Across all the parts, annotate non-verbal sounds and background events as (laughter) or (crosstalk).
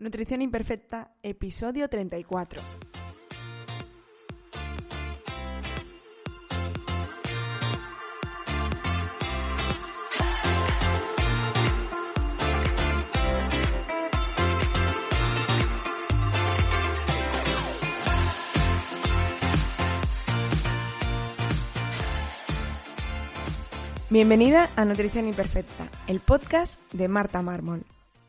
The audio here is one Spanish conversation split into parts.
Nutrición Imperfecta, episodio 34. Bienvenida a Nutrición Imperfecta, el podcast de Marta Mármol.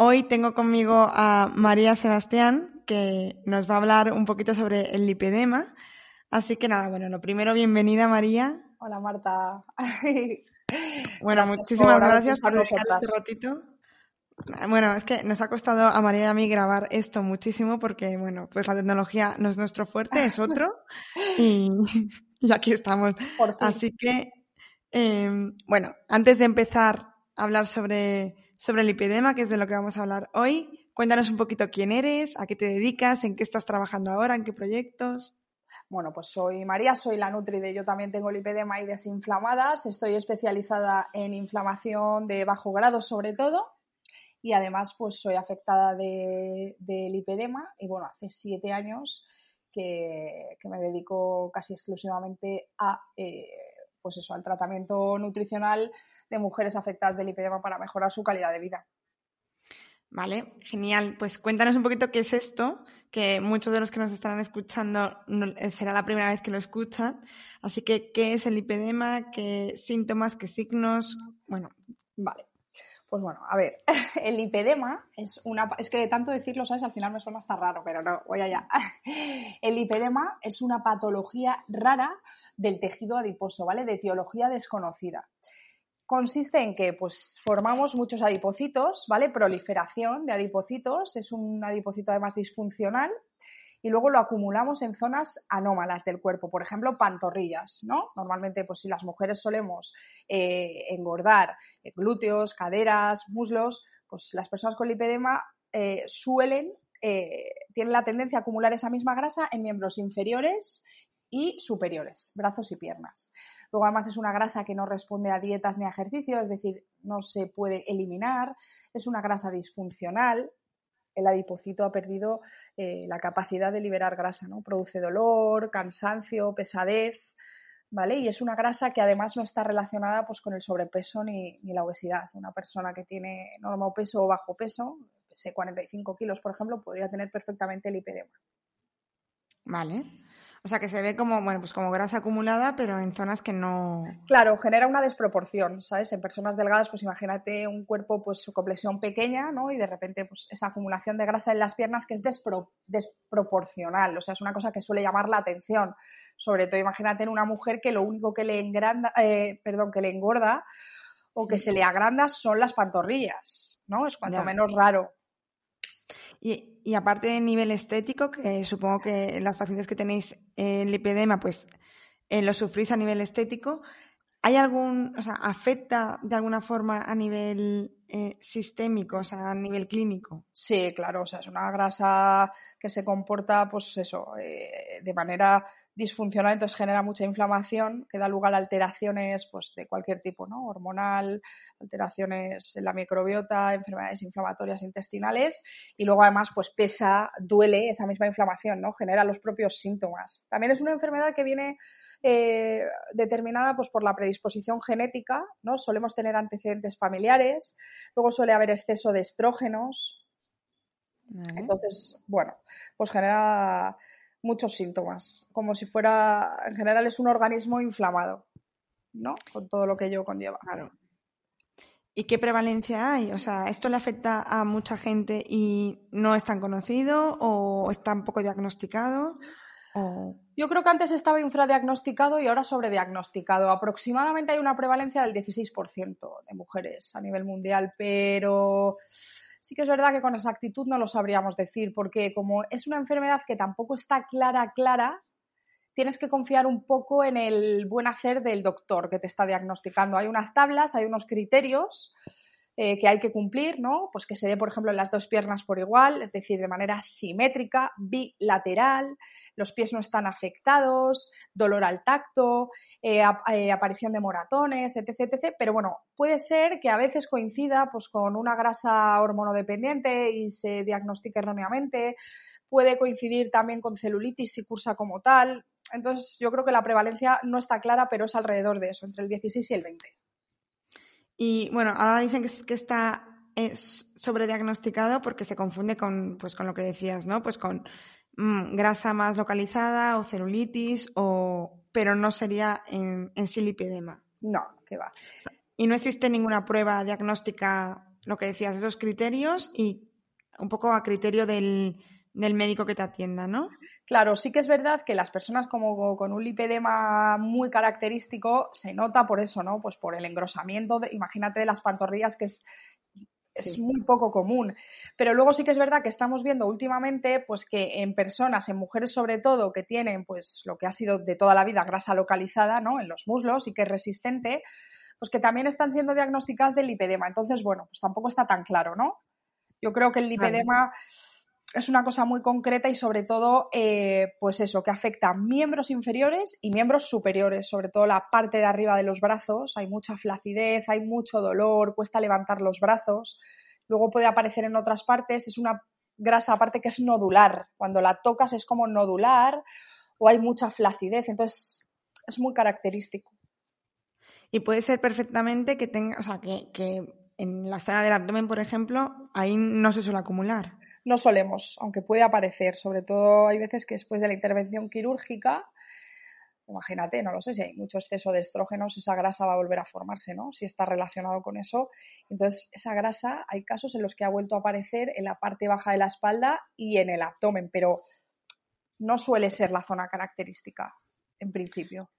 Hoy tengo conmigo a María Sebastián, que nos va a hablar un poquito sobre el lipedema. Así que nada, bueno, lo primero, bienvenida María. Hola Marta. (laughs) bueno, muchísimas gracias por dedicar este ratito. Bueno, es que nos ha costado a María y a mí grabar esto muchísimo porque, bueno, pues la tecnología no es nuestro fuerte, es otro. (laughs) (laughs) y, aquí estamos. Así que, em, bueno, antes de empezar a hablar sobre sobre el lipedema, que es de lo que vamos a hablar hoy. Cuéntanos un poquito quién eres, a qué te dedicas, en qué estás trabajando ahora, en qué proyectos. Bueno, pues soy María, soy la Nutri de Yo también tengo lipedema y desinflamadas. Estoy especializada en inflamación de bajo grado sobre todo y además pues soy afectada de, lipedema y bueno, hace siete años que, me dedico casi exclusivamente a eh, pues eso, al tratamiento nutricional de mujeres afectadas del lipedema para mejorar su calidad de vida. Vale, genial. Pues cuéntanos un poquito qué es esto, que muchos de los que nos estarán escuchando eh, será la primera vez que lo escuchan. Así que, ¿qué es el lipedema? ¿Qué síntomas? ¿Qué signos? Bueno, vale. Pues bueno, a ver, (laughs) el lipedema es una... Es que de tanto decirlo, ¿sabes? Al final me suena hasta raro, pero no, voy allá. (laughs) El lipedema es una patología rara del tejido adiposo, ¿vale? De etiología desconocida consiste en que pues, formamos muchos adipocitos, ¿vale? Proliferación de adipocitos, es un adipocito además disfuncional y luego lo acumulamos en zonas anómalas del cuerpo, por ejemplo, pantorrillas, ¿no? Normalmente, pues si las mujeres solemos eh, engordar eh, glúteos, caderas, muslos, pues las personas con lipedema eh, suelen, tienen la tendencia a acumular esa misma grasa en miembros inferiores y superiores, brazos y piernas. Luego además es una grasa que no responde a dietas ni a ejercicio, es decir, no se puede eliminar, es una grasa disfuncional. El adipocito ha perdido eh, la capacidad de liberar grasa, ¿no? Produce dolor, cansancio, pesadez, ¿vale? Y es una grasa que además no está relacionada pues, con el sobrepeso ni, ni la obesidad. Una persona que tiene normo peso o bajo peso, pese 45 kilos, por ejemplo, podría tener perfectamente lipedema. Vale. O sea, que se ve como, bueno, pues como grasa acumulada, pero en zonas que no. Claro, genera una desproporción, ¿sabes? En personas delgadas, pues imagínate un cuerpo, pues su complexión pequeña, ¿no? Y de repente, pues esa acumulación de grasa en las piernas que es desproporcional. O sea, es una cosa que suele llamar la atención. Sobre todo, imagínate en una mujer que lo único que le engranda, eh, perdón, que le engorda o que se le agranda son las pantorrillas, ¿no? Es cuanto menos raro. Y, aparte de nivel estético, que supongo que las pacientes que tenéis el lipedema, pues eh, lo sufrís a nivel estético, ¿hay algún, o sea, afecta de alguna forma a nivel eh, sistémico, o sea, a nivel clínico? Sí, claro, o sea, es una grasa que se comporta, pues eso, eh, de manera disfuncional, entonces genera mucha inflamación que da lugar a alteraciones pues, de cualquier tipo, ¿no? hormonal, alteraciones en la microbiota, enfermedades inflamatorias intestinales y luego además pues pesa, duele esa misma inflamación, ¿no? genera los propios síntomas. También es una enfermedad que viene eh, determinada pues, por la predisposición genética, ¿no? solemos tener antecedentes familiares, luego suele haber exceso de estrógenos, entonces, bueno, pues genera muchos síntomas, como si fuera, en general es un organismo inflamado, ¿no? Con todo lo que ello conlleva. Claro. ¿Y qué prevalencia hay? O sea, ¿esto le afecta a mucha gente y no es tan conocido o está un poco diagnosticado? Yo creo que antes estaba infradiagnosticado y ahora sobrediagnosticado. Aproximadamente hay una prevalencia del 16% de mujeres a nivel mundial, pero sí que es verdad que con exactitud no lo sabríamos decir, porque como es una enfermedad que tampoco está clara, clara, tienes que confiar un poco en el buen hacer del doctor que te está diagnosticando. Hay unas tablas, hay unos criterios eh, que hay que cumplir, ¿no? Pues que se dé, por ejemplo, en las dos piernas por igual, es decir, de manera simétrica, bilateral, los pies no están afectados, dolor al tacto, eh, eh, aparición de moratones, etc, etc. Pero bueno, puede ser que a veces coincida pues, con una grasa hormonodependiente y se diagnostique erróneamente, puede coincidir también con celulitis si cursa como tal. Entonces, yo creo que la prevalencia no está clara, pero es alrededor de eso, entre el 16 y el 20. Y bueno, ahora dicen que, que está es sobrediagnosticado porque se confunde con, pues, con lo que decías, ¿no? Pues con mm, grasa más localizada o celulitis, o, pero no sería en, en sí lipedema. No, que va. y no existe ninguna prueba diagnóstica, lo que decías, esos criterios y un poco a criterio del, del médico que te atienda, ¿no? Claro, sí que es verdad que las personas como con un lipedema muy característico se nota por eso, ¿no? Pues por el engrosamiento, de, imagínate de las pantorrillas que es, es muy poco común. Pero luego sí que es verdad que estamos viendo últimamente, pues que en personas, en mujeres sobre todo, que tienen pues lo que ha sido de toda la vida grasa localizada, ¿no? En los muslos y que es resistente, pues que también están siendo diagnosticadas de lipedema. Entonces, bueno, pues tampoco está tan claro, ¿no? Yo creo que el lipedema es una cosa muy concreta y sobre todo, eh, pues eso, que afecta a miembros inferiores y miembros superiores, sobre todo la parte de arriba de los brazos. Hay mucha flacidez, hay mucho dolor, cuesta levantar los brazos. Luego puede aparecer en otras partes, es una grasa aparte que es nodular. Cuando la tocas es como nodular o hay mucha flacidez, entonces es muy característico. Y puede ser perfectamente que tenga, o sea, que, que en la zona del abdomen, por ejemplo, ahí no se suele acumular no solemos, aunque puede aparecer, sobre todo hay veces que después de la intervención quirúrgica, imagínate, no lo sé, si hay mucho exceso de estrógenos, esa grasa va a volver a formarse, ¿no? Si está relacionado con eso. Entonces, esa grasa, hay casos en los que ha vuelto a aparecer en la parte baja de la espalda y en el abdomen, pero no suele ser la zona característica, en principio.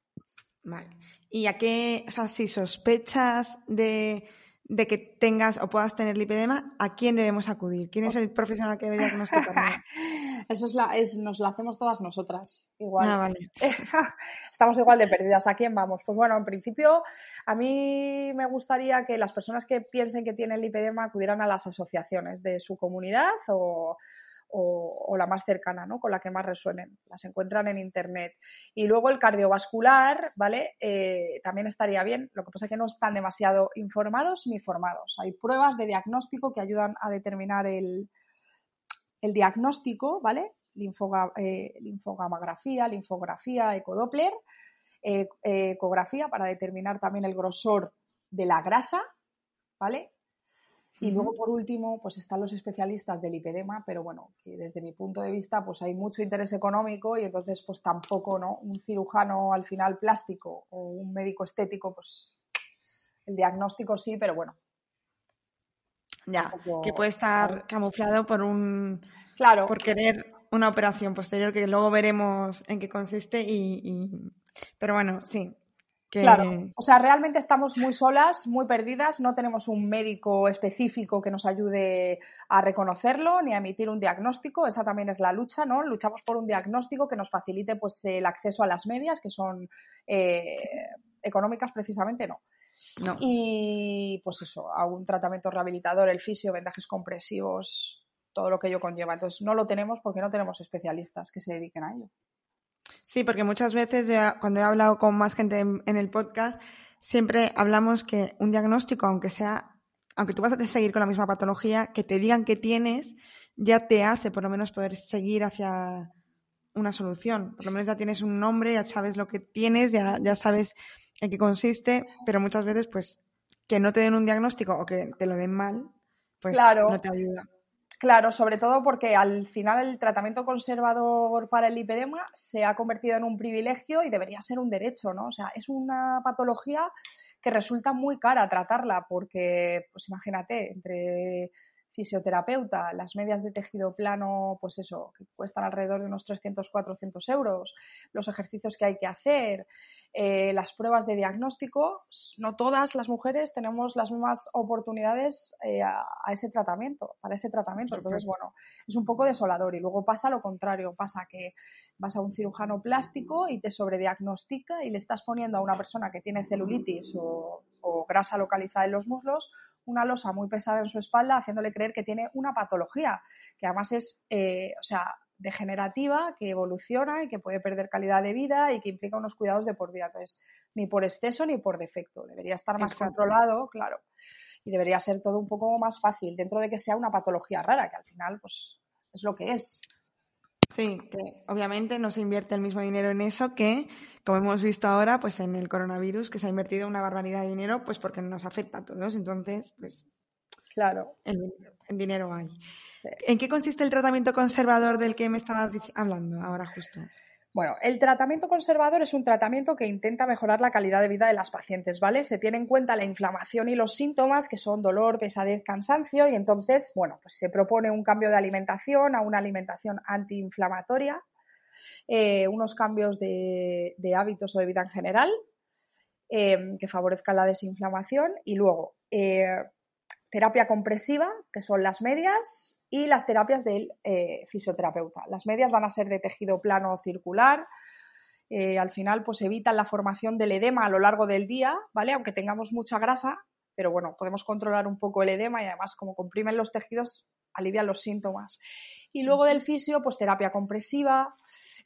Vale. ¿Y a qué, si sospechas de de que tengas o puedas tener lipedema, ¿a quién debemos acudir? ¿Quién es el profesional que debe diagnosticar? (laughs) Eso es la, es, nos lo hacemos todas nosotras, igual. Ah, vale. (laughs) Estamos igual de perdidas. ¿A quién vamos? Pues bueno, en principio, a mí me gustaría que las personas que piensen que tienen lipedema acudieran a las asociaciones de su comunidad o, o, la más cercana, ¿no? Con la que más resuenen. Las encuentran en internet. Y luego el cardiovascular, ¿vale? Eh, también estaría bien. Lo que pasa es que no están demasiado informados ni formados. Hay pruebas de diagnóstico que ayudan a determinar el, el diagnóstico, ¿vale? Eh, linfogamografía, linfografía, ecodoppler, eh, ecografía para determinar también el grosor de la grasa, ¿vale? Y luego, por último, pues están los especialistas del lipedema, pero bueno, que desde mi punto de vista, pues hay mucho interés económico y entonces, pues tampoco, ¿no? Un cirujano al final plástico o un médico estético, pues el diagnóstico sí, pero bueno. Ya, que puede estar camuflado por un... Claro. Por querer una operación posterior que luego veremos en qué consiste y... Pero bueno, sí, Claro, o sea, realmente estamos muy solas, muy perdidas, no tenemos un médico específico que nos ayude a reconocerlo ni a emitir un diagnóstico, esa también es la lucha, ¿no? Luchamos por un diagnóstico que nos facilite pues el acceso a las medias, que son eh, económicas precisamente, no. no. Y pues eso, a un tratamiento rehabilitador, el fisio, vendajes compresivos, todo lo que ello conlleva. Entonces no lo tenemos porque no tenemos especialistas que se dediquen a ello. Sí, porque muchas veces cuando he hablado con más gente en, el podcast, siempre hablamos que un diagnóstico, aunque sea, aunque tú vas a seguir con la misma patología, que te digan que tienes, ya te hace por lo menos poder seguir hacia una solución. Por lo menos ya tienes un nombre, ya sabes lo que tienes, ya, ya sabes en qué consiste, pero muchas veces, pues, que no te den un diagnóstico o que te lo den mal, pues no te ayuda. Claro, sobre todo porque al final el tratamiento conservador para el lipedema se ha convertido en un privilegio y debería ser un derecho, ¿no? O sea, es una patología que resulta muy cara tratarla porque, pues imagínate, entre fisioterapeuta, las medias de tejido plano, pues eso, que cuestan alrededor de unos 300, 400 euros, los ejercicios que hay que hacer, eh, las pruebas de diagnóstico, no todas las mujeres tenemos las mismas oportunidades eh, a, ese tratamiento, para ese tratamiento. Entonces, bueno, es un poco desolador. Y luego pasa lo contrario, pasa que vas a un cirujano plástico y te sobrediagnostica y le estás poniendo a una persona que tiene celulitis o, o grasa localizada en los muslos una losa muy pesada en su espalda, haciéndole creer que tiene una patología, que además es, eh, o sea, degenerativa, que evoluciona y que puede perder calidad de vida y que implica unos cuidados de por vida. Entonces, ni por exceso ni por defecto. Debería estar más controlado, claro. Y debería ser todo un poco más fácil, dentro de que sea una patología rara, que al final, pues, es lo que es. Sí, que obviamente no se invierte el mismo dinero en eso que, como hemos visto ahora, pues en el coronavirus, que se ha invertido una barbaridad de dinero, pues porque nos afecta a todos. Entonces, pues. Claro. El, dinero hay. ¿En qué consiste el tratamiento conservador del que me estabas hablando ahora justo? Bueno, el tratamiento conservador es un tratamiento que intenta mejorar la calidad de vida de las pacientes, ¿vale? Se tiene en cuenta la inflamación y los síntomas, que son dolor, pesadez, cansancio, y entonces, bueno, pues se propone un cambio de alimentación a una alimentación antiinflamatoria, eh, unos cambios de, hábitos o de vida en general eh, que favorezcan la desinflamación y luego eh, terapia compresiva, que son las medias, y las terapias del eh, fisioterapeuta. Las medias van a ser de tejido plano circular. Eh, al final, pues evitan la formación del edema a lo largo del día, ¿vale? Aunque tengamos mucha grasa, pero bueno, podemos controlar un poco el edema y además, como comprimen los tejidos, alivian los síntomas. Y luego del fisio, pues terapia compresiva,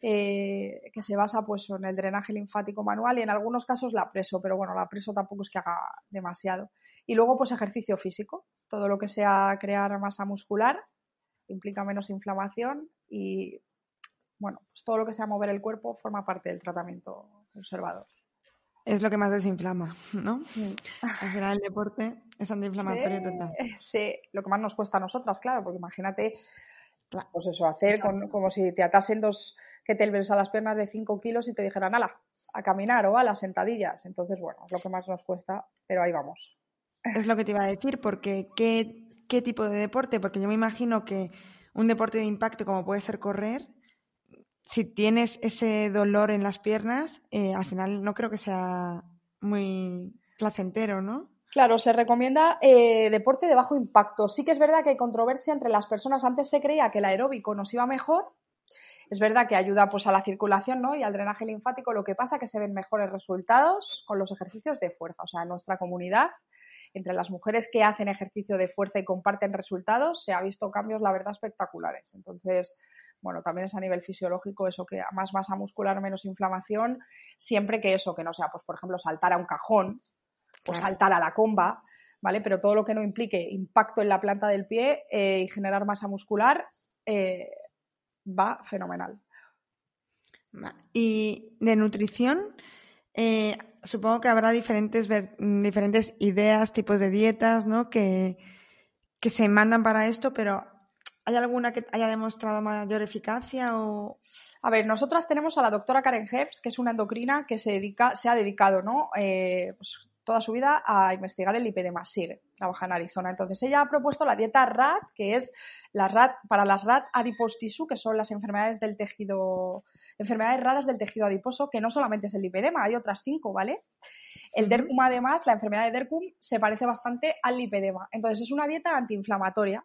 eh, que se basa pues en el drenaje linfático manual y en algunos casos la preso, pero bueno, la preso tampoco es que haga demasiado. Y luego, pues ejercicio físico, todo lo que sea crear masa muscular implica menos inflamación y, bueno, pues todo lo que sea mover el cuerpo forma parte del tratamiento conservador. Es lo que más desinflama, ¿no? Al final el deporte es antiinflamatorio total. Sí, lo que más nos cuesta a nosotras, claro, porque imagínate, pues eso, hacer como si te atasen dos que te a las piernas de 5 kilos y te dijeran, ala, a caminar o a las sentadillas. Entonces, bueno, es lo que más nos cuesta, pero ahí vamos. Es lo que te iba a decir, porque ¿qué, qué tipo de deporte? Porque yo me imagino que un deporte de impacto como puede ser correr, si tienes ese dolor en las piernas, eh, al final no creo que sea muy placentero, ¿no? Claro, se recomienda eh, deporte de bajo impacto. Sí que es verdad que hay controversia entre las personas. Antes se creía que el aeróbico nos iba mejor. Es verdad que ayuda pues, a la circulación ¿no? y al drenaje linfático. Lo que pasa es que se ven mejores resultados con los ejercicios de fuerza. O sea, en nuestra comunidad entre las mujeres que hacen ejercicio de fuerza y comparten resultados, se ha visto cambios, la verdad, espectaculares. Entonces, bueno, también es a nivel fisiológico eso que más masa muscular, menos inflamación, siempre que eso, que no sea, pues por ejemplo, saltar a un cajón o saltar a la comba, ¿vale? Pero todo lo que no implique impacto en la planta del pie eh, y generar masa muscular eh, va fenomenal. Y de nutrición, eh, supongo que habrá diferentes, diferentes ideas, tipos de dietas, ¿no? Que, que se mandan para esto, pero ¿hay alguna que haya demostrado mayor eficacia o...? A ver, nosotras tenemos a la doctora Karen Herbst, que es una endocrina que se, dedica, se ha dedicado, ¿no? Eh, pues, toda su vida a investigar el lipedema. Sigue, trabaja en Arizona. Entonces ella ha propuesto la dieta RAT, que es la RAT, para las RAT adipose tissue, que son las enfermedades del tejido, enfermedades raras del tejido adiposo, que no solamente es el lipedema, hay otras cinco, ¿vale? El DERCUM, además, la enfermedad de DERCUM se parece bastante al lipedema. Entonces es una dieta antiinflamatoria.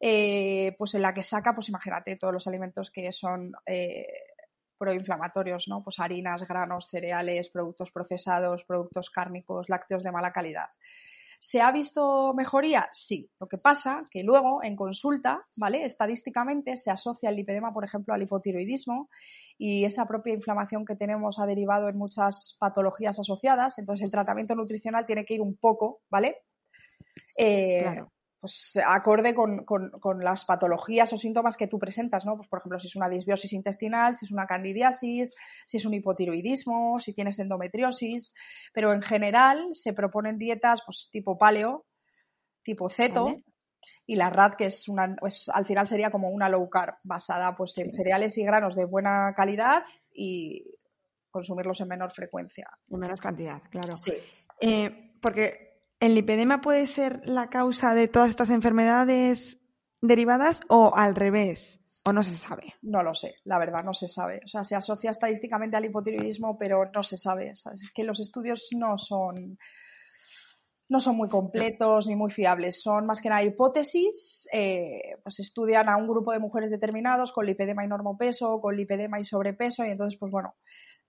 Eh, pues en la que saca, pues imagínate, todos los alimentos que son eh, proinflamatorios, ¿no? Pues harinas, granos, cereales, productos procesados, productos cárnicos, lácteos de mala calidad. ¿Se ha visto mejoría? Sí. Lo que pasa que luego en consulta, ¿vale? Estadísticamente se asocia el lipedema, por ejemplo, al hipotiroidismo y esa propia inflamación que tenemos ha derivado en muchas patologías asociadas. Entonces el tratamiento nutricional tiene que ir un poco, ¿vale? Eh, claro pues acorde con, las patologías o síntomas que tú presentas, ¿no? Pues por ejemplo, si es una disbiosis intestinal, si es una candidiasis, si es un hipotiroidismo, si tienes endometriosis, pero en general se proponen dietas pues tipo paleo, tipo ceto, y la RAD, que es una, pues al final sería como una low carb, basada pues en cereales y granos de buena calidad y consumirlos en menor frecuencia. En menos cantidad, claro. Sí. Eh, porque ¿El lipedema puede ser la causa de todas estas enfermedades derivadas o al revés? ¿O no se sabe? No lo sé, la verdad, no se sabe. O sea, se asocia estadísticamente al hipotiroidismo, pero no se sabe. Es que los estudios no son, no son muy completos ni muy fiables. Son más que nada hipótesis. Eh, pues estudian a un grupo de mujeres determinados con lipedema y normopeso, con lipedema y sobrepeso, y entonces, pues bueno,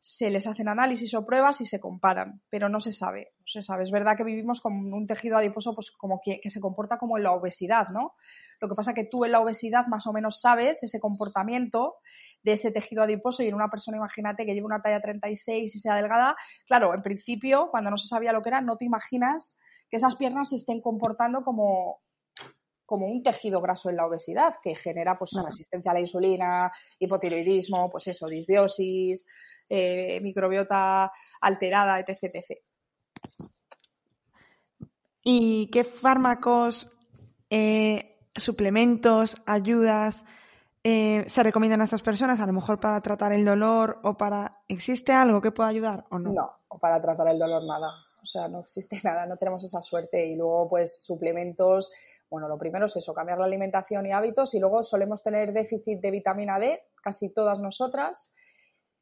se les hacen análisis o pruebas y se comparan, pero no se sabe, no se sabe. Es verdad que vivimos con un tejido adiposo pues como que, se comporta como en la obesidad, ¿no? Lo que pasa que tú en la obesidad más o menos sabes ese comportamiento de ese tejido adiposo y en una persona, imagínate, que lleva una talla 36 y sea delgada, claro, en principio, cuando no se sabía lo que era, no te imaginas que esas piernas se estén comportando como, como un tejido graso en la obesidad, que genera pues resistencia a la insulina, hipotiroidismo, pues eso, disbiosis, eh, microbiota alterada, etc, etc. ¿Y qué fármacos, eh, suplementos, ayudas eh, se recomiendan a estas personas? A lo mejor para tratar el dolor o para... ¿Existe algo que pueda ayudar o no? No, para tratar el dolor nada. O sea, no existe (laughs) nada, no tenemos esa suerte. Y luego, pues, suplementos. Bueno, lo primero es eso, cambiar la alimentación y hábitos. Y luego solemos tener déficit de vitamina D, casi todas nosotras.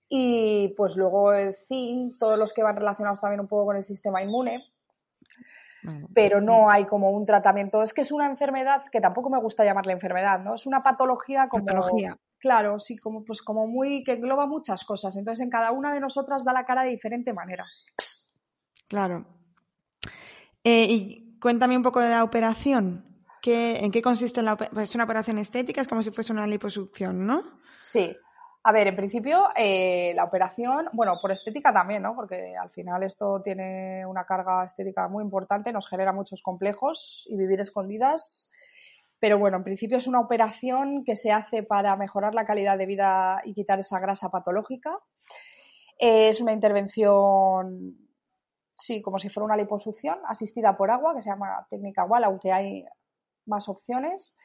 Y pues luego el zinc, todos los que van relacionados también un poco con el sistema inmune. pero no hay como un tratamiento. Es que es una enfermedad que tampoco me gusta llamarle enfermedad, ¿no? Es una patología como. Patología. Claro, sí, como, pues como muy. que engloba muchas cosas. Entonces, en cada una de nosotras da la cara de diferente manera. Claro. Eh, y cuéntame un poco de la operación. ¿Qué, ¿En qué consiste la operación? Pues es una operación estética, es como si fuese una liposucción, ¿no? Sí, a ver, en principio, eh, la operación, bueno, por estética también, ¿no? Porque al final esto tiene una carga estética muy importante, nos genera muchos complejos y vivir escondidas. Pero bueno, en principio es una operación que se hace para mejorar la calidad de vida y quitar esa grasa patológica. es una intervención, sí, como si fuera una liposucción asistida por agua, que se llama técnica WAL, aunque hay más opciones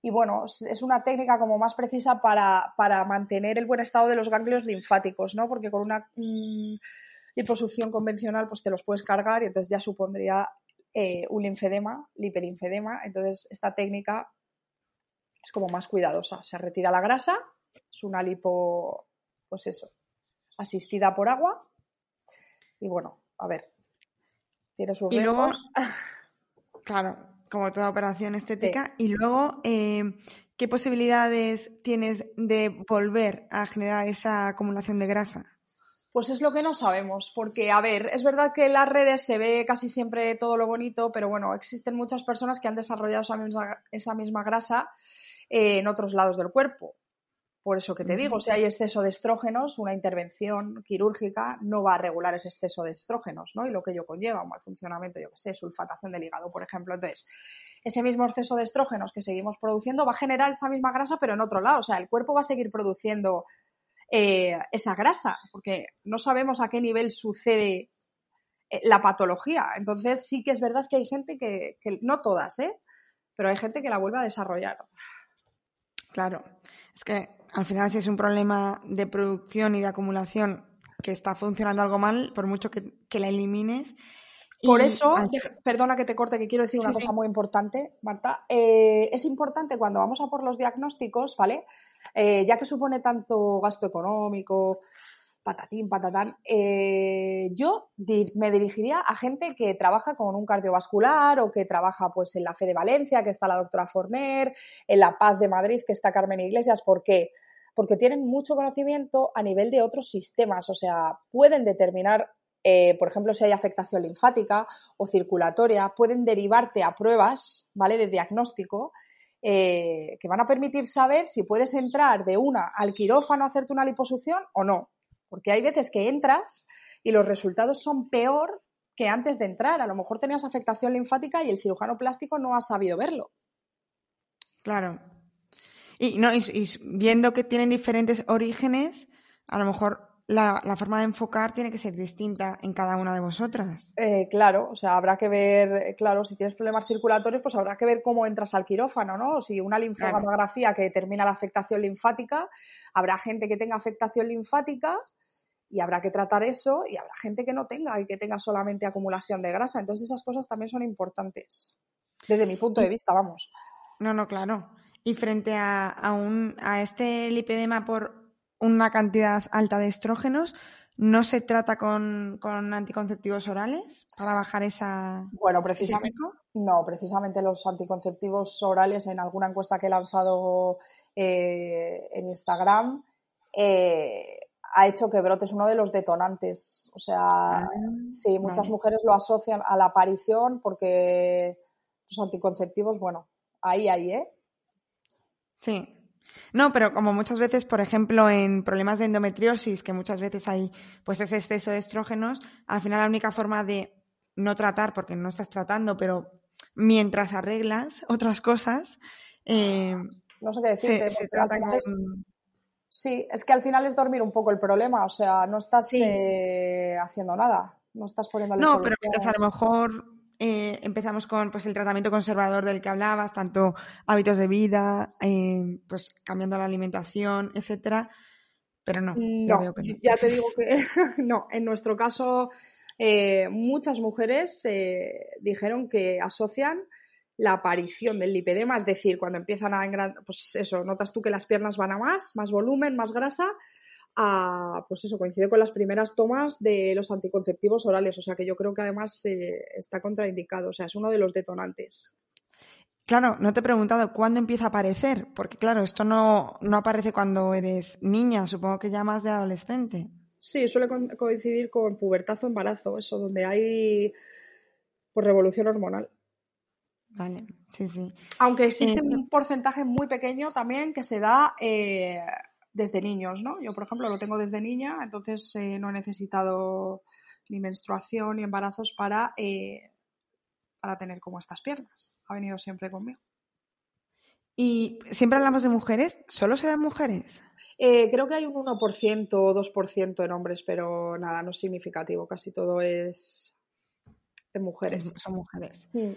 y bueno, es una técnica como más precisa para, mantener el buen estado de los ganglios linfáticos, ¿no? Porque con una mm, liposucción convencional pues te los puedes cargar y entonces ya supondría eh, un linfedema, lipelinfedema. Entonces esta técnica es como más cuidadosa. Se retira la grasa, es una lipo, pues eso, asistida por agua. Y bueno, a ver, tiene sus y claro, como toda operación estética. Y luego, eh, ¿qué posibilidades tienes de volver a generar esa acumulación de grasa? Pues es lo que no sabemos, porque, a ver, es verdad que en las redes se ve casi siempre todo lo bonito, pero bueno, existen muchas personas que han desarrollado esa misma, grasa eh, en otros lados del cuerpo. Por eso que te digo, si hay exceso de estrógenos, una intervención quirúrgica no va a regular ese exceso de estrógenos, ¿no? Y lo que ello conlleva, un mal funcionamiento, yo qué sé, sulfatación del hígado, por ejemplo. Entonces, ese mismo exceso de estrógenos que seguimos produciendo va a generar esa misma grasa, pero en otro lado. O sea, el cuerpo va a seguir produciendo eh, esa grasa, porque no sabemos a qué nivel sucede eh, la patología. Entonces, sí que es verdad que hay gente que, que no todas, ¿eh? Pero hay gente que la vuelve a desarrollar. Claro, es que al final si es un problema de producción y de acumulación que está funcionando algo mal, por mucho que, la elimines. Por eso, perdona que te corte, que quiero decir una cosa muy importante, Marta. Eh, es importante cuando vamos a por los diagnósticos, ¿vale? Eh, ya que supone tanto gasto económico, patatín, patatán, eh, yo me dirigiría a gente que trabaja con un cardiovascular o que trabaja pues en la Fe de Valencia, que está la doctora Forner, en la Paz de Madrid, que está Carmen Iglesias. ¿Por qué? porque tienen mucho conocimiento a nivel de otros sistemas, o sea, pueden determinar, eh, por ejemplo, si hay afectación linfática o circulatoria, pueden derivarte a pruebas, ¿vale?, de diagnóstico. Eh, que van a permitir saber si puedes entrar de una al quirófano a hacerte una liposucción o no. Porque hay veces que entras y los resultados son peor que antes de entrar. A lo mejor tenías afectación linfática y el cirujano plástico no ha sabido verlo. Claro. Y, no, viendo que tienen diferentes orígenes, a lo mejor la, forma de enfocar tiene que ser distinta en cada una de vosotras. Eh, claro, o sea, habrá que ver, eh, claro, si tienes problemas circulatorios, pues habrá que ver cómo entras al quirófano, ¿no? Si una linfogamografía que determina la afectación linfática, habrá gente que tenga afectación linfática y habrá que tratar eso y habrá gente que no tenga y que tenga solamente acumulación de grasa. Entonces esas cosas también son importantes, desde mi punto de vista, vamos. No, no, claro. Y frente a, a, un, a este lipedema por una cantidad alta de estrógenos, ¿no se trata con, con anticonceptivos orales para bajar esa... Bueno, precisamente... No, precisamente los anticonceptivos orales en alguna encuesta que he lanzado eh, en Instagram eh, ha hecho que brote es uno de los detonantes. O sea, ah, sí, muchas mujeres lo asocian a la aparición porque los anticonceptivos, bueno, ahí, ahí, ¿eh? Sí. No, pero como muchas veces, por ejemplo, en problemas de endometriosis, que muchas veces hay pues ese exceso de estrógenos, al final la única forma de no tratar, porque no estás tratando, pero mientras arreglas otras cosas, eh, no sé qué decirte, se, trata con... Sí, es que al final es dormir un poco el problema, o sea, no estás eh, haciendo nada, no estás poniendo No, pero a lo mejor eh, empezamos con pues el tratamiento conservador del que hablabas, tanto hábitos de vida, eh, pues cambiando la alimentación, etcétera, pero no, no, ya te digo que (laughs) no, en nuestro caso muchas mujeres dijeron que asocian la aparición del lipedema, es decir, cuando empiezan a engrandar, pues eso, notas tú que las piernas van a más, más volumen, más grasa, pues eso, coincide con las primeras tomas de los anticonceptivos orales, o sea que yo creo que además eh, está contraindicado, o sea, es uno de los detonantes. Claro, no te he preguntado cuándo empieza a aparecer, porque claro, esto no, no aparece cuando eres niña, supongo que ya más de adolescente. Sí, suele coincidir con pubertazo, embarazo, eso, donde hay pues, revolución hormonal. Vale, sí, sí. Aunque existe eh, un porcentaje muy pequeño también que se da eh, desde niños, ¿no? Yo, por ejemplo, lo tengo desde niña, entonces eh, no he necesitado ni menstruación ni embarazos para, para tener como estas piernas. Ha venido siempre conmigo. Y siempre hablamos de mujeres, ¿solo se dan mujeres? creo que hay un 1% o 2% en hombres, pero nada, no es significativo, casi todo es de mujeres. son mujeres. Sí.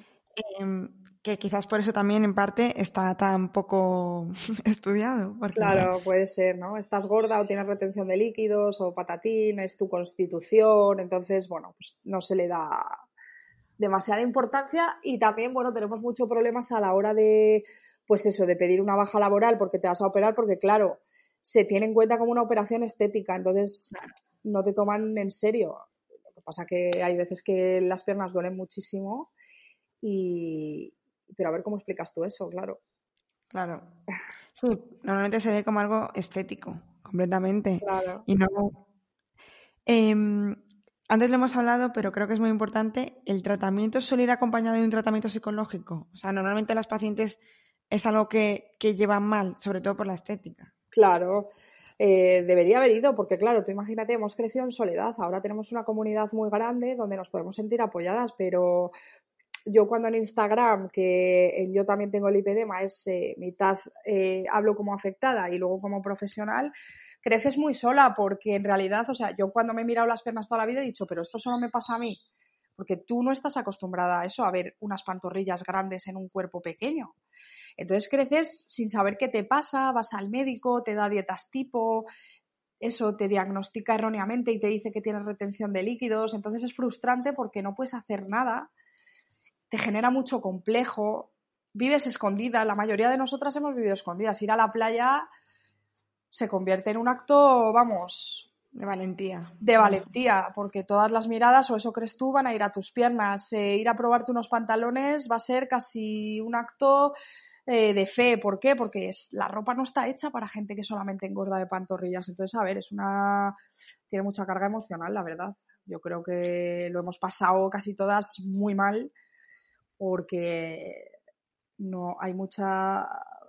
Em, que quizás por eso también en parte está tan poco (laughs) estudiado. Claro, puede ser, ¿no? Estás gorda o tienes retención de líquidos o patatín, es tu constitución, entonces, bueno, pues no se le da demasiada importancia y también, bueno, tenemos muchos problemas a la hora de, pues eso, de pedir una baja laboral porque te vas a operar, porque claro, se tiene en cuenta como una operación estética, entonces no te toman en serio. Lo que pasa que hay veces que las piernas duelen muchísimo y, pero a ver cómo explicas tú eso, claro. Claro. Sí, normalmente se ve como algo estético, completamente. Claro. Y no. Em, antes lo hemos hablado, pero creo que es muy importante. El tratamiento suele ir acompañado de un tratamiento psicológico. O sea, normalmente las pacientes es algo que, que llevan mal, sobre todo por la estética. Claro. Eh, debería haber ido, porque claro, tú imagínate, hemos crecido en soledad, ahora tenemos una comunidad muy grande donde nos podemos sentir apoyadas, pero yo cuando en Instagram, que yo también tengo el lipedema, es eh, mitad eh, hablo como afectada y luego como profesional, creces muy sola porque en realidad, o sea, yo cuando me he mirado las piernas toda la vida he dicho, pero esto solo me pasa a mí, porque tú no estás acostumbrada a eso, a ver unas pantorrillas grandes en un cuerpo pequeño. Entonces creces sin saber qué te pasa, vas al médico, te da dietas tipo, eso te diagnostica erróneamente y te dice que tienes retención de líquidos, entonces es frustrante porque no puedes hacer nada te genera mucho complejo, vives escondida, la mayoría de nosotras hemos vivido escondidas, ir a la playa se convierte en un acto, vamos, de valentía. De valentía, porque todas las miradas, o eso crees tú, van a ir a tus piernas. Eh, ir a probarte unos pantalones va a ser casi un acto eh, de fe. ¿Por qué? Porque es, la ropa no está hecha para gente que solamente engorda de pantorrillas. Entonces, a ver, es una. tiene mucha carga emocional, la verdad. Yo creo que lo hemos pasado casi todas muy mal porque no hay mucha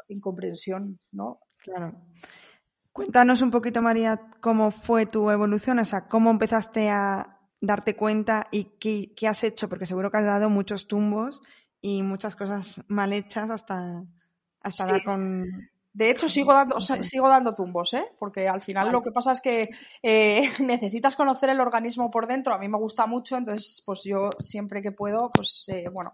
incomprensión, ¿no? Claro. Cuéntanos un poquito, María, cómo fue tu evolución, o sea, cómo empezaste a darte cuenta y qué, qué has hecho, porque seguro que has dado muchos tumbos y muchas cosas mal hechas hasta, hasta dar con... De hecho, sigo dando, sigo dando tumbos, ¿eh? Porque al final lo que pasa es que eh, (laughs) necesitas conocer el organismo por dentro. A mí me gusta mucho, entonces, pues yo siempre que puedo, pues, eh, bueno,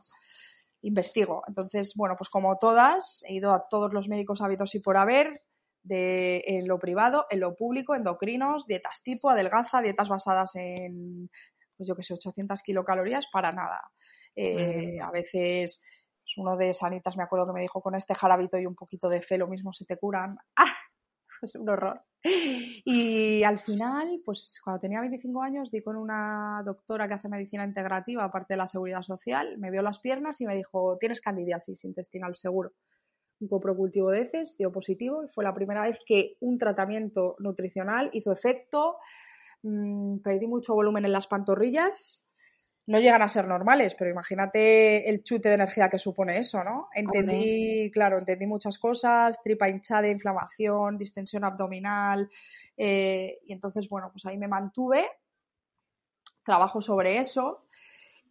investigo. Entonces, bueno, pues como todas, he ido a todos los médicos hábitos y por haber, de, en lo privado, en lo público, endocrinos, dietas tipo, adelgaza, dietas basadas en, pues yo que sé, 800 kilocalorías, para nada. Eh, a veces uno de Sanitas me acuerdo que me dijo con este jarabito y un poquito de fe lo mismo se te curan. (laughs) ¡Ah! Es un horror. Y al final, pues cuando tenía 25 años, di con una doctora que hace medicina integrativa, aparte de la seguridad social, me vio las piernas y me dijo, tienes candidiasis intestinal seguro. Un coprocultivo de heces dio positivo y fue la primera vez que un tratamiento nutricional hizo efecto. Mm, perdí mucho volumen en las pantorrillas, no llegan a ser normales, pero imagínate el chute de energía que supone eso, ¿no? Entendí, claro, entendí muchas cosas, tripa hinchada, inflamación, distensión abdominal, eh, y entonces, bueno, pues ahí me mantuve, trabajo sobre eso,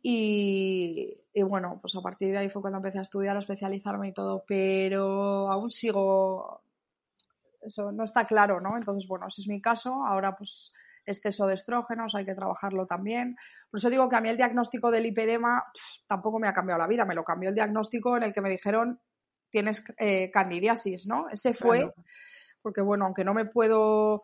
y, y, bueno, pues a partir de ahí fue cuando empecé a estudiar, a especializarme y todo, pero aún sigo, eso no está claro, ¿no? Entonces, bueno, ese es mi caso, ahora pues exceso de estrógenos, hay que trabajarlo también. Por eso digo que a mí el diagnóstico del lipedema tampoco me ha cambiado la vida, me lo cambió el diagnóstico en el que me dijeron tienes eh, candidiasis, ¿no? Ese fue, porque bueno, aunque no me puedo,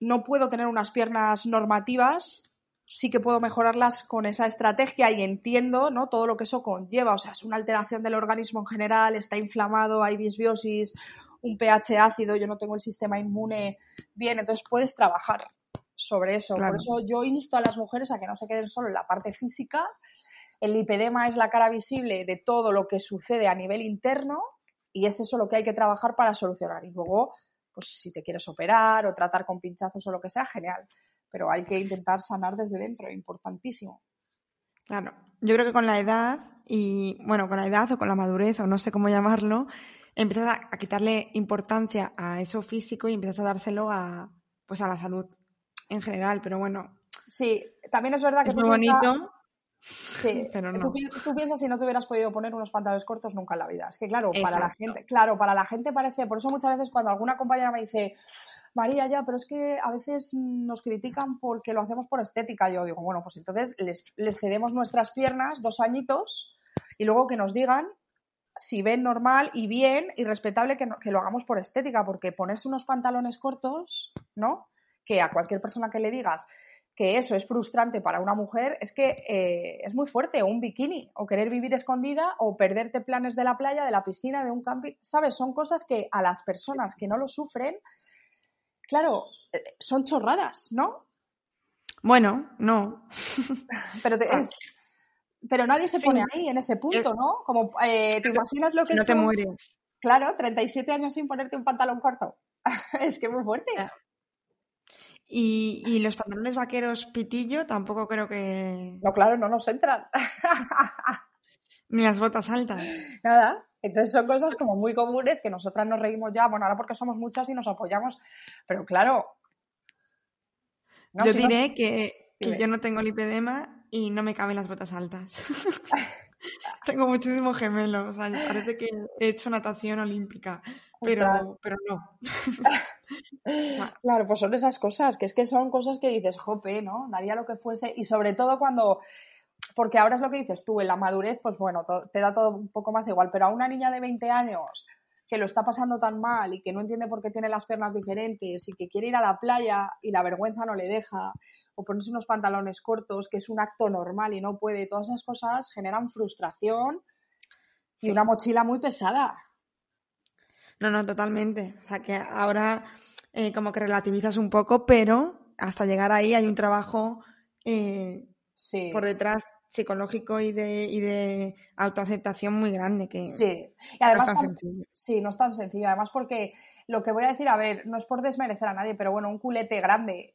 no puedo tener unas piernas normativas, sí que puedo mejorarlas con esa estrategia y entiendo ¿no? todo lo que eso conlleva. O sea, es una alteración del organismo en general, está inflamado, hay disbiosis, un pH ácido, yo no tengo el sistema inmune bien, entonces puedes trabajar sobre eso. Por eso yo insto a las mujeres a que no se queden solo en la parte física. El lipedema es la cara visible de todo lo que sucede a nivel interno y es eso lo que hay que trabajar para solucionar. Y luego, pues si te quieres operar o tratar con pinchazos o lo que sea, genial. Pero hay que intentar sanar desde dentro, importantísimo. Claro, yo creo que con la edad y, bueno, con la edad o con la madurez o no sé cómo llamarlo, empiezas a, quitarle importancia a eso físico y empiezas a dárselo a, pues a la salud en general, pero bueno. Sí, también es verdad que es muy bonito. Sí, (laughs) pero no. Tú, piensas si no te hubieras podido poner unos pantalones cortos nunca en la vida. Es que claro, para la gente, claro, para la gente parece, por eso muchas veces cuando alguna compañera me dice, María, ya, pero es que a veces nos critican porque lo hacemos por estética. Yo digo, bueno, pues entonces les, cedemos nuestras piernas dos añitos y luego que nos digan si ven normal y bien y respetable que, que lo hagamos por estética, porque ponerse unos pantalones cortos, ¿no? Que a cualquier persona que le digas que eso es frustrante para una mujer, es que eh, es muy fuerte, un bikini, o querer vivir escondida, o perderte planes de la playa, de la piscina, de un camping, ¿sabes? Son cosas que a las personas que no lo sufren, claro, eh, son chorradas, ¿no? Bueno, no. (laughs) Pero, ah. pero nadie se pone ahí, en ese punto, ¿no? Como, eh, ¿te imaginas lo que No te mueres. Claro, 37 años sin ponerte un pantalón corto. (laughs) es que muy fuerte. Y, los pantalones vaqueros pitillo tampoco creo que. No, claro, no nos entran. (laughs) Ni las botas altas. Nada. Entonces son cosas como muy comunes que nosotras nos reímos ya, bueno, ahora porque somos muchas y nos apoyamos, pero claro. yo diré que, que yo no tengo lipedema y no me caben las botas altas. (laughs) tengo muchísimos gemelos, o sea, parece que he hecho natación olímpica, pero, pero no. (laughs) claro, pues son esas cosas, que es que son cosas que dices, jope, ¿no? Daría lo que fuese, y sobre todo cuando, porque ahora es lo que dices tú, en la madurez, pues bueno, te da todo un poco más igual, pero a una niña de 20 años que lo está pasando tan mal y que no entiende por qué tiene las piernas diferentes y que quiere ir a la playa y la vergüenza no le deja, o ponerse unos pantalones cortos, que es un acto normal y no puede, todas esas cosas generan frustración y una mochila muy pesada. No, no, totalmente. O sea que ahora eh, como que relativizas un poco, pero hasta llegar ahí hay un trabajo eh, por detrás psicológico y de, y de autoaceptación muy grande. Que sí, y además, no es sí, no es tan sencillo. Además, porque lo que voy a decir, a ver, no es por desmerecer a nadie, pero bueno, un culete grande,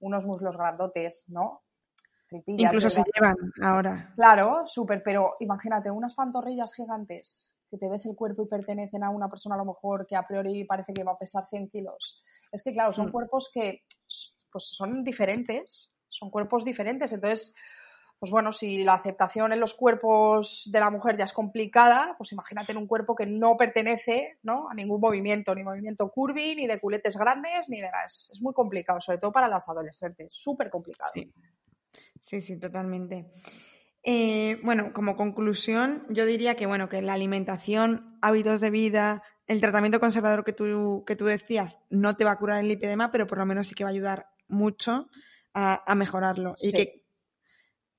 unos muslos grandotes, ¿no? Incluso se llevan ahora. Claro, súper, pero imagínate, unas pantorrillas gigantes que te ves el cuerpo y pertenecen a una persona a lo mejor que a priori parece que va a pesar 100 kilos. Es que, claro, son mm. cuerpos que pues, son diferentes, son cuerpos diferentes. Entonces, pues bueno, si la aceptación en los cuerpos de la mujer ya es complicada, pues imagínate en un cuerpo que no pertenece ¿no? a ningún movimiento, ni movimiento curvy, ni de culetes grandes, ni de nada. Es, muy complicado, sobre todo para las adolescentes, súper complicado. Sí. sí, totalmente. Eh, bueno, como conclusión, yo diría que bueno, que la alimentación, hábitos de vida, el tratamiento conservador que tú, que tú decías no te va a curar el lipedema, pero por lo menos sí que va a ayudar mucho a, mejorarlo. Y que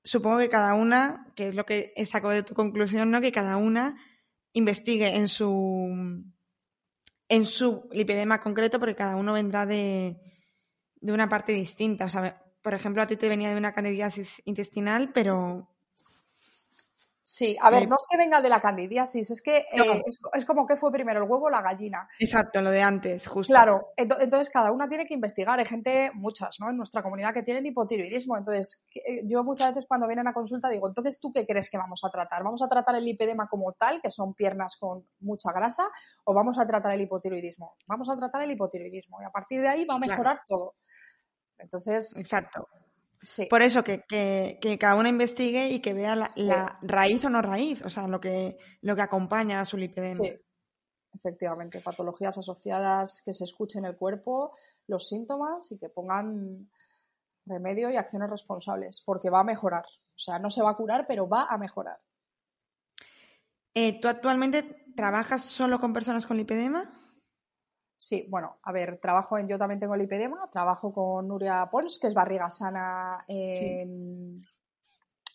supongo que cada una, que es lo que saco de tu conclusión, ¿no? Que cada una investigue en su en su lipedema concreto, porque cada uno vendrá de, de una parte distinta. O sea, por ejemplo, a ti te venía de una candidiasis intestinal, pero Sí, a ver, no es que venga de la candidiasis, es que eh, es, como que fue primero el huevo o la gallina. Exacto, lo de antes, justo. Claro, entonces cada una tiene que investigar. Hay gente, muchas, ¿no? En nuestra comunidad que tienen hipotiroidismo. Entonces, eh, yo muchas veces cuando vienen a consulta digo, entonces, ¿tú qué crees que vamos a tratar? ¿Vamos a tratar el lipedema como tal, que son piernas con mucha grasa, o vamos a tratar el hipotiroidismo? Vamos a tratar el hipotiroidismo y a partir de ahí va a mejorar todo. Entonces. Exacto. Por eso que, cada una investigue y que vea la, raíz o no raíz, o sea, lo que, lo que acompaña a su lipedema. Sí, efectivamente, patologías asociadas que se escuchen el cuerpo, los síntomas y que pongan remedio y acciones responsables, porque va a mejorar. O sea, no se va a curar, pero va a mejorar. Eh, ¿Tú actualmente trabajas solo con personas con lipedema? Sí, bueno, a ver, trabajo en, yo también tengo el lipedema, trabajo con Nuria Pons, que es barriga sana en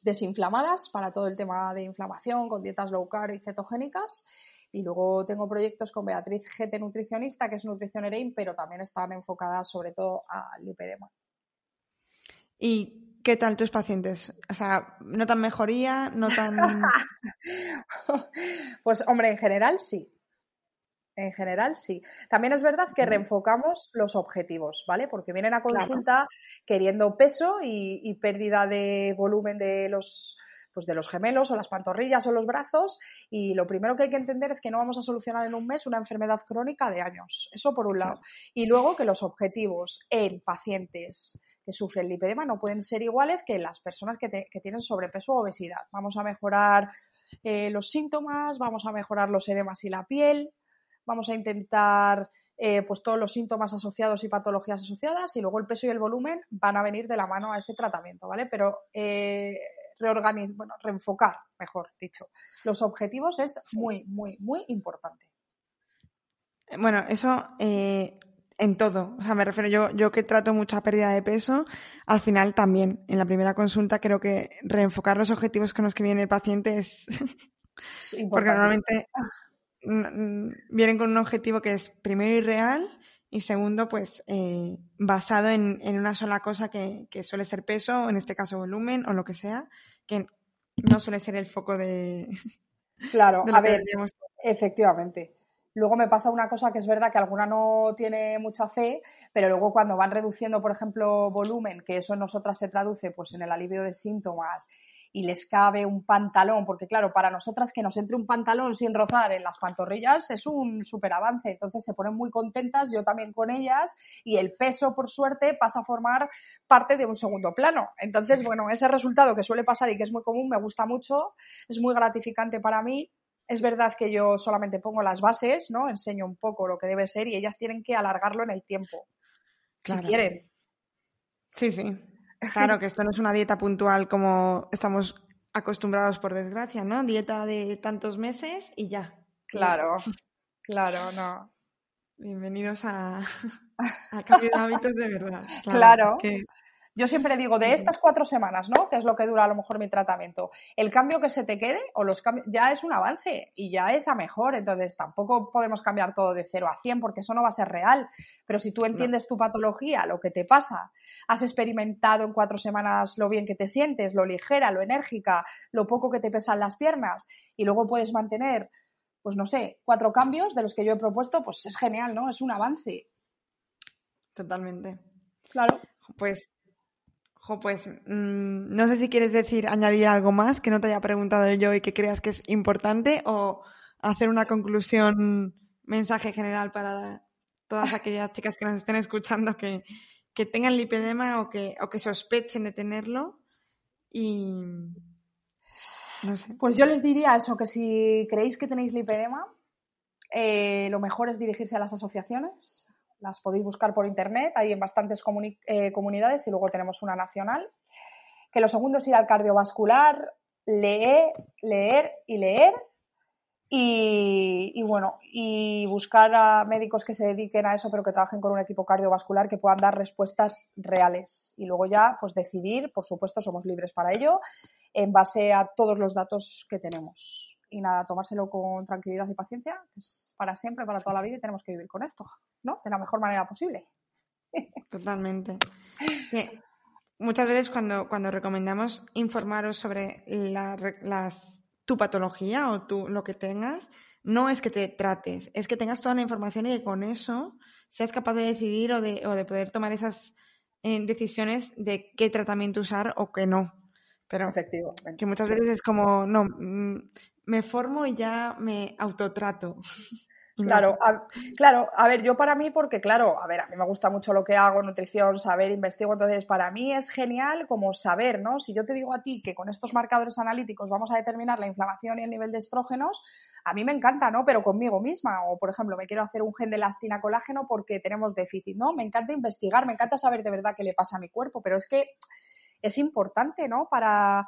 desinflamadas para todo el tema de inflamación, con dietas low carb y cetogénicas. Y luego tengo proyectos con Beatriz GT Nutricionista, que es Nutrición Erein, pero también están enfocadas sobre todo al lipedema. ¿Y qué tal tus pacientes? O sea, ¿notan mejoría? ¿Notan...? (laughs) pues hombre, en general sí en general sí. También es verdad que reenfocamos los objetivos, ¿vale? Porque vienen a consulta queriendo peso y, pérdida de volumen de los, pues de los gemelos o las pantorrillas o los brazos y lo primero que hay que entender es que no vamos a solucionar en un mes una enfermedad crónica de años. Eso por un lado. Y luego que los objetivos en pacientes que sufren lipedema no pueden ser iguales que en las personas que, tienen sobrepeso o obesidad. Vamos a mejorar eh, los síntomas, vamos a mejorar los edemas y la piel, vamos a intentar eh, pues todos los síntomas asociados y patologías asociadas y luego el peso y el volumen van a venir de la mano a ese tratamiento, ¿vale? Pero eh, bueno, reenfocar, mejor dicho, los objetivos es muy, muy, muy importante. Bueno, eso eh, en todo. O sea, me refiero yo, yo que trato mucha pérdida de peso, al final también, en la primera consulta, creo que reenfocar los objetivos con los que viene el paciente es... (laughs) Porque normalmente (laughs) vienen con un objetivo que es primero irreal y segundo, pues eh, basado en, una sola cosa que, suele ser peso, o en este caso volumen o lo que sea, que no suele ser el foco de... (laughs) Claro, a ver, efectivamente. Luego me pasa una cosa que es verdad que alguna no tiene mucha fe, pero luego cuando van reduciendo, por ejemplo, volumen, que eso en nosotras se traduce pues en el alivio de síntomas y les cabe un pantalón, porque claro, para nosotras que nos entre un pantalón sin rozar en las pantorrillas es un súper avance, entonces se ponen muy contentas, yo también con ellas, y el peso, por suerte, pasa a formar parte de un segundo plano. Entonces, bueno, ese resultado que suele pasar y que es muy común, me gusta mucho, es muy gratificante para mí. Es verdad que yo solamente pongo las bases, ¿no? Enseño un poco lo que debe ser y ellas tienen que alargarlo en el tiempo, si quieren. Sí, sí. Claro, (laughs) que esto no es una dieta puntual como estamos acostumbrados por desgracia, ¿no? Dieta de tantos meses y ya. Claro, claro, no. Bienvenidos a, (laughs) a (laughs) cambio de hábitos de verdad. Claro. Yo siempre digo, de estas cuatro semanas, ¿no? Que es lo que dura a lo mejor mi tratamiento, el cambio que se te quede o los cambios ya es un avance y ya es a mejor. Entonces tampoco podemos cambiar todo de cero a cien porque eso no va a ser real. Pero si tú entiendes tu patología, lo que te pasa, has experimentado en cuatro semanas lo bien que te sientes, lo ligera, lo enérgica, lo poco que te pesan las piernas y luego puedes mantener, pues no sé, cuatro cambios de los que yo he propuesto, pues es genial, ¿no? Es un avance. Totalmente. Claro. Pues pues mm, no sé si quieres decir, añadir algo más que no te haya preguntado yo y que creas que es importante o hacer una conclusión, mensaje general para todas aquellas chicas que nos estén escuchando que, tengan lipedema o que, o que sospechen de tenerlo y no sé. Pues yo les diría eso, que si creéis que tenéis lipedema, eh, lo mejor es dirigirse a las asociaciones, las podéis buscar por internet, hay en bastantes eh, comunidades y luego tenemos una nacional. Que lo segundo es ir al cardiovascular, leer, leer y leer. Y, bueno, y buscar a médicos que se dediquen a eso, pero que trabajen con un equipo cardiovascular que puedan dar respuestas reales. Y luego ya, pues decidir, por supuesto, somos libres para ello, en base a todos los datos que tenemos y nada, tomárselo con tranquilidad y paciencia, es para siempre, para toda la vida y tenemos que vivir con esto, ¿no? De la mejor manera posible. (laughs) Totalmente. muchas veces cuando, cuando recomendamos informaros sobre la, las, tu patología o tu, lo que tengas, no es que te trates, es que tengas toda la información y que con eso seas capaz de decidir o de, o de poder tomar esas eh, decisiones de qué tratamiento usar o qué no. Pero Efectivo. que muchas veces es como, no, mm, me formo y ya me autotrato. (laughs) Claro, a, claro, a ver, yo para mí, porque claro, a ver, a mí me gusta mucho lo que hago, nutrición, saber, investigo, entonces para mí es genial como saber, ¿no? Si yo te digo a ti que con estos marcadores analíticos vamos a determinar la inflamación y el nivel de estrógenos, a mí me encanta, ¿no? Pero conmigo misma, o por ejemplo, me quiero hacer un gen de elastina colágeno porque tenemos déficit, ¿no? Me encanta investigar, me encanta saber de verdad qué le pasa a mi cuerpo, pero es que es importante, ¿no? Para,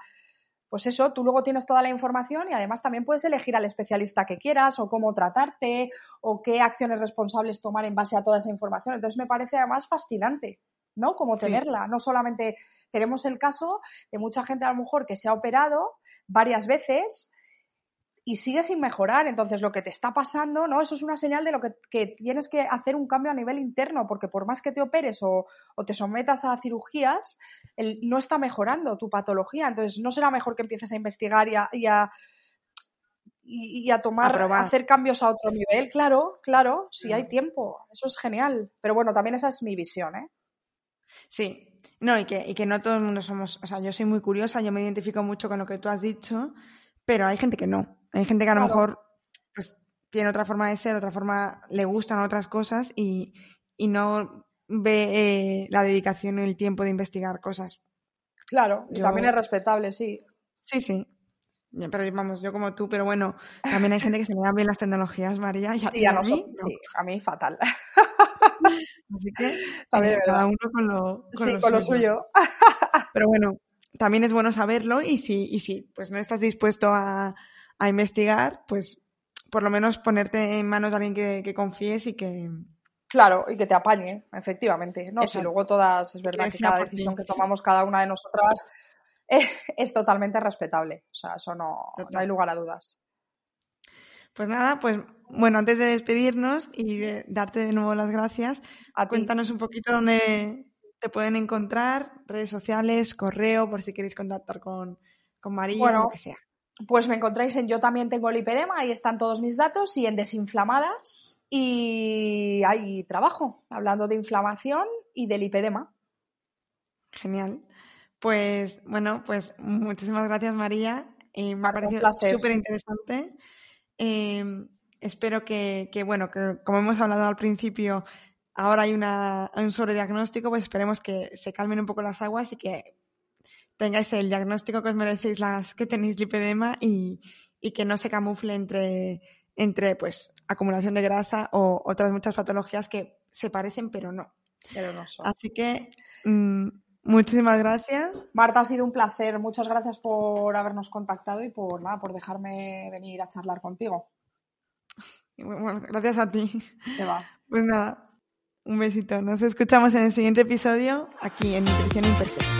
pues eso, tú luego tienes toda la información y además también puedes elegir al especialista que quieras o cómo tratarte o qué acciones responsables tomar en base a toda esa información. Entonces me parece además fascinante, ¿no? Como tenerla. No solamente tenemos el caso de mucha gente a lo mejor que se ha operado varias veces y sigue sin mejorar. Entonces, lo que te está pasando, ¿no? Eso es una señal de lo que, tienes que hacer un cambio a nivel interno, porque por más que te operes o, te sometas a cirugías, no está mejorando tu patología. Entonces, no será mejor que empieces a investigar y a, y a, y, a tomar, a hacer cambios a otro nivel. Claro, claro, si hay tiempo. Eso es genial. Pero bueno, también esa es mi visión, ¿eh? Sí, no, y que, y que no todo el mundo somos, o sea, yo soy muy curiosa, yo me identifico mucho con lo que tú has dicho, pero hay gente que no. Hay gente que a lo mejor pues, tiene otra forma de ser, otra forma, le gustan otras cosas y, no ve eh, la dedicación y el tiempo de investigar cosas. Claro, y también es respetable, sí. Sí, sí. Pero vamos, yo como tú, pero bueno, también hay gente que se le dan bien las tecnologías, María. Y a, mí, sí, a mí fatal. (laughs) Así que eh, cada uno con lo, con lo suyo. Pero bueno, también es bueno saberlo y si, y si pues no estás dispuesto a, a investigar, pues por lo menos ponerte en manos de alguien que, confíes y que... Claro, y que te apañe, efectivamente. No, si luego todas, es verdad que, cada decisión que tomamos cada una de nosotras (laughs) es totalmente respetable. O sea, eso no, no hay lugar a dudas. Pues nada, pues bueno, antes de despedirnos y de darte de nuevo las gracias, cuéntanos un poquito dónde te pueden encontrar, redes sociales, correo, por si queréis contactar con, con María, o lo que sea. Pues me encontráis en Yo también tengo lipedema, ahí están todos mis datos, y en Desinflamadas, y hay trabajo, hablando de inflamación y del lipedema. Genial. Pues bueno, pues muchísimas gracias María, eh, me ha parecido súper interesante. Em, espero que, bueno, que como hemos hablado al principio, ahora hay, una, hay un sobrediagnóstico, pues esperemos que se calmen un poco las aguas y que tengáis el diagnóstico que os merecéis las que tenéis lipedema y, que no se camufle entre, entre pues acumulación de grasa o otras muchas patologías que se parecen pero no. Pero no son. Así que mm, muchísimas gracias. Marta, ha sido un placer. Muchas gracias por habernos contactado y por nada, por dejarme venir a charlar contigo. gracias a ti. va. Pues nada, Un besito. Nos escuchamos en el siguiente episodio aquí en Nutrición Imperfecta.